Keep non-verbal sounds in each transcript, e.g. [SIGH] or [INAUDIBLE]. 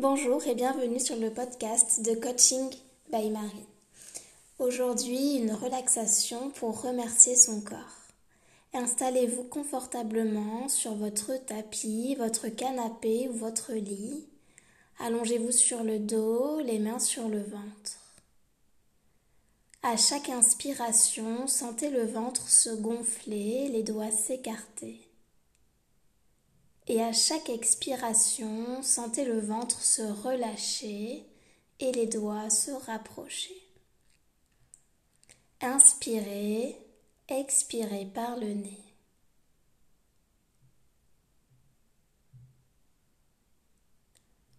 Bonjour et bienvenue sur le podcast de Coaching by Marie. Aujourd'hui, une relaxation pour remercier son corps. Installez-vous confortablement sur votre tapis, votre canapé ou votre lit. Allongez-vous sur le dos, les mains sur le ventre. À chaque inspiration, sentez le ventre se gonfler, les doigts s'écarter. Et à chaque expiration, sentez le ventre se relâcher et les doigts se rapprocher. Inspirez, expirez par le nez.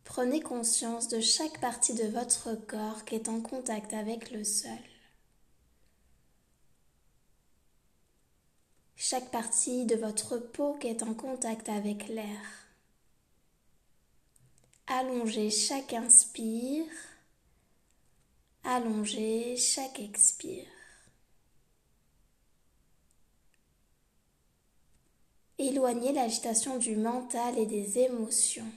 Prenez conscience de chaque partie de votre corps qui est en contact avec le sol. Chaque partie de votre peau qui est en contact avec l'air. Allongez chaque inspire, allongez chaque expire. Éloignez l'agitation du mental et des émotions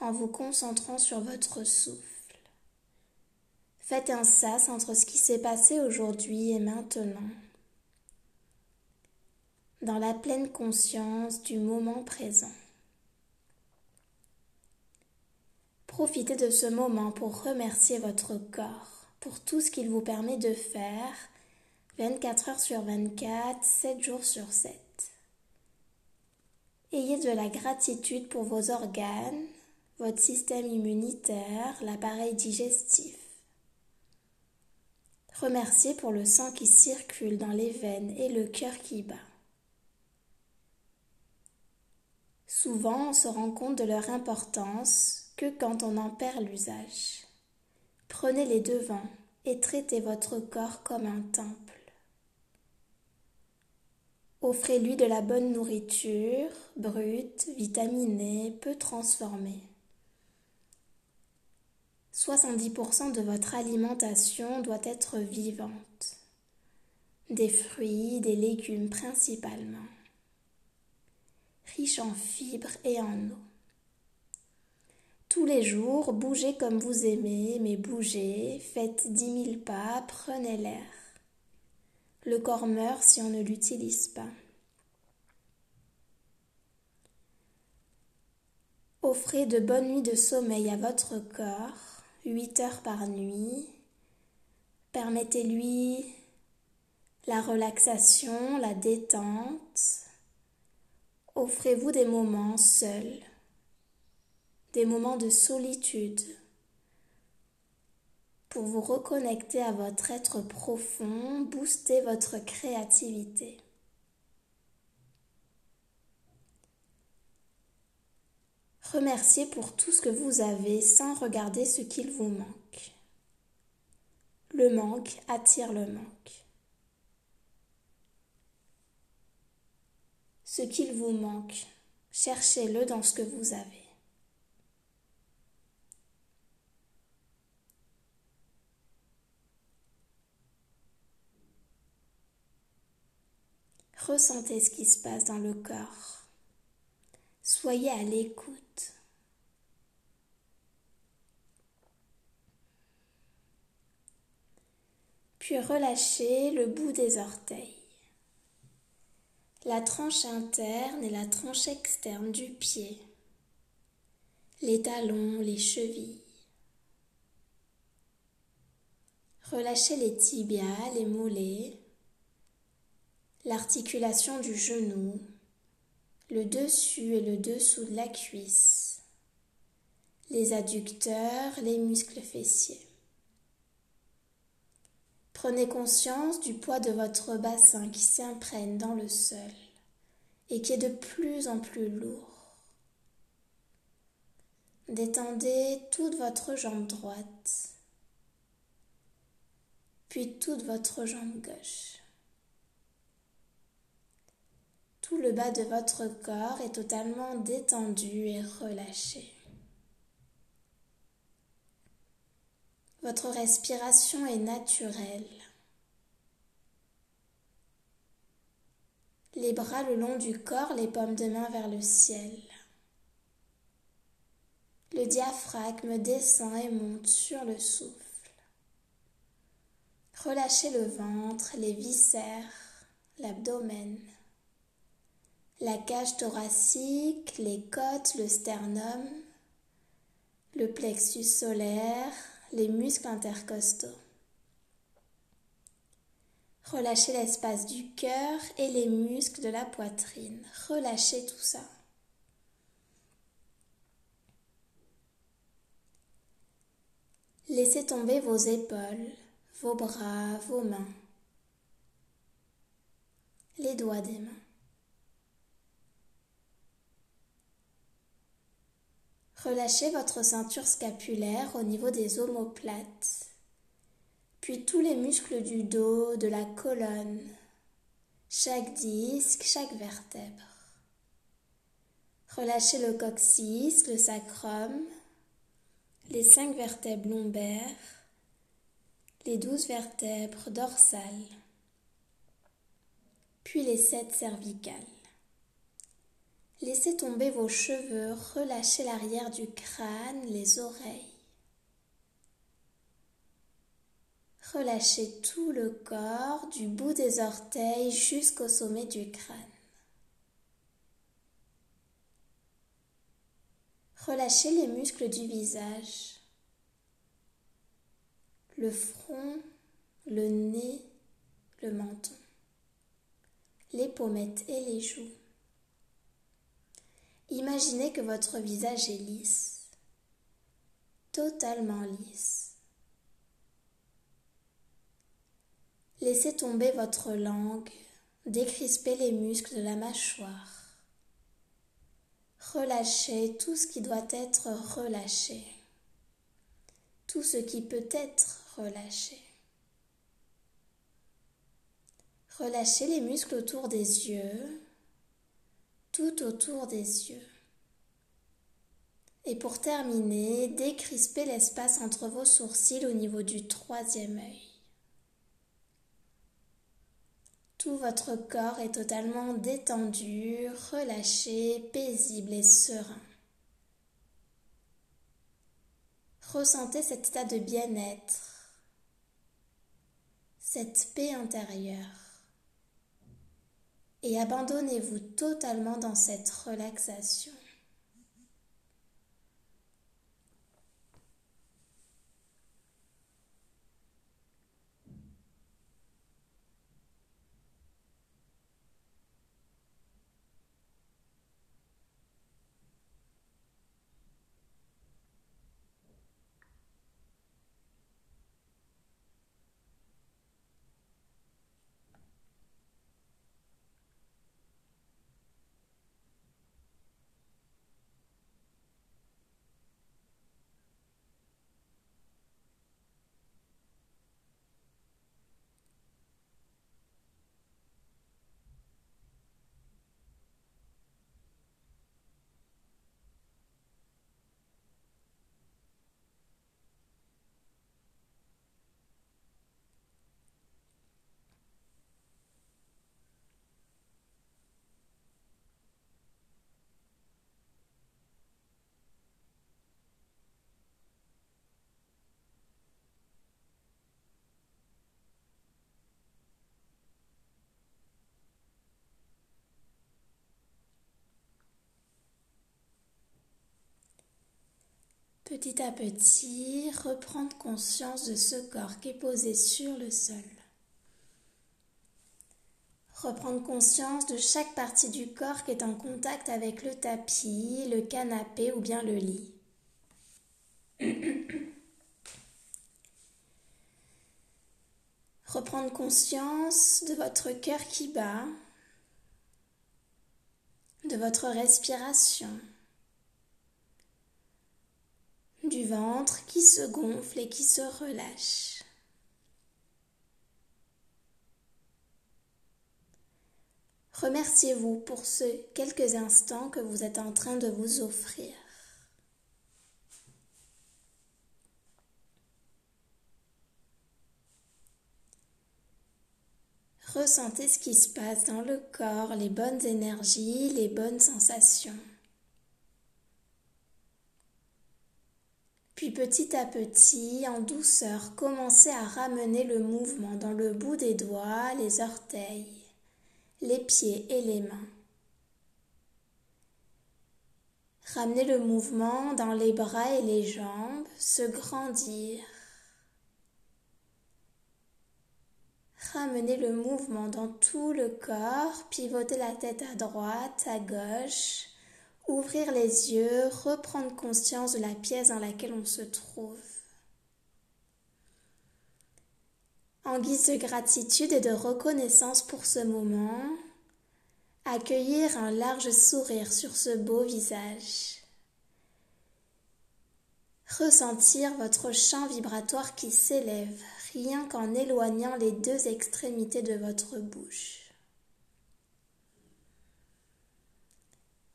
en vous concentrant sur votre souffle. Faites un sas entre ce qui s'est passé aujourd'hui et maintenant dans la pleine conscience du moment présent. Profitez de ce moment pour remercier votre corps pour tout ce qu'il vous permet de faire 24 heures sur 24, 7 jours sur 7. Ayez de la gratitude pour vos organes, votre système immunitaire, l'appareil digestif. Remerciez pour le sang qui circule dans les veines et le cœur qui bat. Souvent, on se rend compte de leur importance que quand on en perd l'usage. Prenez les devants et traitez votre corps comme un temple. Offrez-lui de la bonne nourriture, brute, vitaminée, peu transformée. 70% de votre alimentation doit être vivante. Des fruits, des légumes principalement riche en fibres et en eau. Tous les jours, bougez comme vous aimez, mais bougez, faites dix mille pas, prenez l'air. Le corps meurt si on ne l'utilise pas. Offrez de bonnes nuits de sommeil à votre corps, huit heures par nuit. Permettez-lui la relaxation, la détente. Offrez-vous des moments seuls, des moments de solitude pour vous reconnecter à votre être profond, booster votre créativité. Remerciez pour tout ce que vous avez sans regarder ce qu'il vous manque. Le manque attire le manque. Ce qu'il vous manque. Cherchez-le dans ce que vous avez. Ressentez ce qui se passe dans le corps. Soyez à l'écoute. Puis relâchez le bout des orteils la tranche interne et la tranche externe du pied, les talons, les chevilles. Relâchez les tibias, les mollets, l'articulation du genou, le dessus et le dessous de la cuisse, les adducteurs, les muscles fessiers. Prenez conscience du poids de votre bassin qui s'imprègne dans le sol et qui est de plus en plus lourd. Détendez toute votre jambe droite, puis toute votre jambe gauche. Tout le bas de votre corps est totalement détendu et relâché. Votre respiration est naturelle. Les bras le long du corps, les pommes de main vers le ciel. Le diaphragme descend et monte sur le souffle. Relâchez le ventre, les viscères, l'abdomen, la cage thoracique, les côtes, le sternum, le plexus solaire, les muscles intercostaux. Relâchez l'espace du cœur et les muscles de la poitrine. Relâchez tout ça. Laissez tomber vos épaules, vos bras, vos mains, les doigts des mains. Relâchez votre ceinture scapulaire au niveau des omoplates, puis tous les muscles du dos, de la colonne, chaque disque, chaque vertèbre. Relâchez le coccyx, le sacrum, les cinq vertèbres lombaires, les douze vertèbres dorsales, puis les sept cervicales. Laissez tomber vos cheveux, relâchez l'arrière du crâne, les oreilles. Relâchez tout le corps, du bout des orteils jusqu'au sommet du crâne. Relâchez les muscles du visage, le front, le nez, le menton, les pommettes et les joues. Imaginez que votre visage est lisse, totalement lisse. Laissez tomber votre langue, décrispez les muscles de la mâchoire. Relâchez tout ce qui doit être relâché, tout ce qui peut être relâché. Relâchez les muscles autour des yeux, tout autour des yeux. Et pour terminer, décrispez l'espace entre vos sourcils au niveau du troisième œil. Votre corps est totalement détendu, relâché, paisible et serein. Ressentez cet état de bien-être, cette paix intérieure et abandonnez-vous totalement dans cette relaxation. Petit à petit, reprendre conscience de ce corps qui est posé sur le sol. Reprendre conscience de chaque partie du corps qui est en contact avec le tapis, le canapé ou bien le lit. [CLEARS THROAT] Reprendre conscience de votre cœur qui bat, de votre respiration du ventre qui se gonfle et qui se relâche. Remerciez-vous pour ces quelques instants que vous êtes en train de vous offrir. Ressentez ce qui se passe dans le corps, les bonnes énergies, les bonnes sensations. Puis petit à petit, en douceur, commencez à ramener le mouvement dans le bout des doigts, les orteils, les pieds et les mains. Ramenez le mouvement dans les bras et les jambes, se grandir. Ramenez le mouvement dans tout le corps, pivotez la tête à droite, à gauche, ouvrir les yeux, reprendre conscience de la pièce dans laquelle on se trouve. En guise de gratitude et de reconnaissance pour ce moment, accueillir un large sourire sur ce beau visage. Ressentir votre champ vibratoire qui s'élève rien qu'en éloignant les deux extrémités de votre bouche.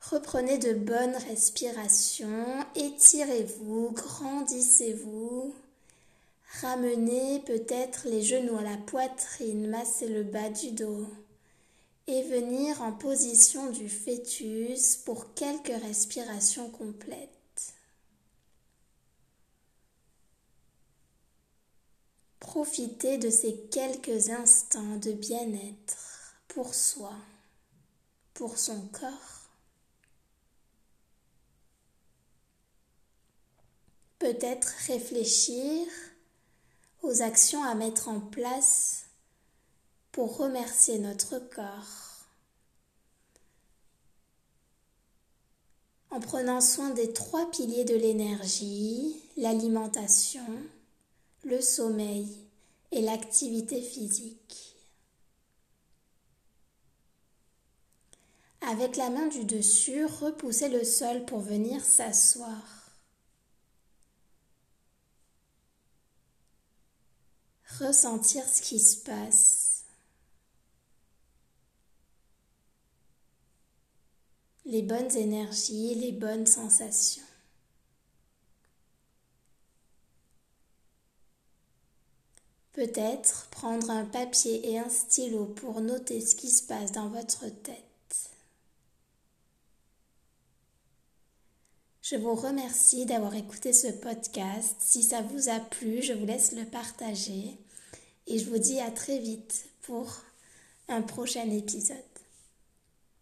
Reprenez de bonnes respirations, étirez-vous, grandissez-vous. Ramenez peut-être les genoux à la poitrine, massez le bas du dos et venir en position du fœtus pour quelques respirations complètes. Profitez de ces quelques instants de bien-être pour soi, pour son corps. Peut-être réfléchir aux actions à mettre en place pour remercier notre corps. En prenant soin des trois piliers de l'énergie, l'alimentation, le sommeil et l'activité physique. Avec la main du dessus, repoussez le sol pour venir s'asseoir. Ressentir ce qui se passe. Les bonnes énergies, les bonnes sensations. Peut-être prendre un papier et un stylo pour noter ce qui se passe dans votre tête. Je vous remercie d'avoir écouté ce podcast. Si ça vous a plu, je vous laisse le partager et je vous dis à très vite pour un prochain épisode.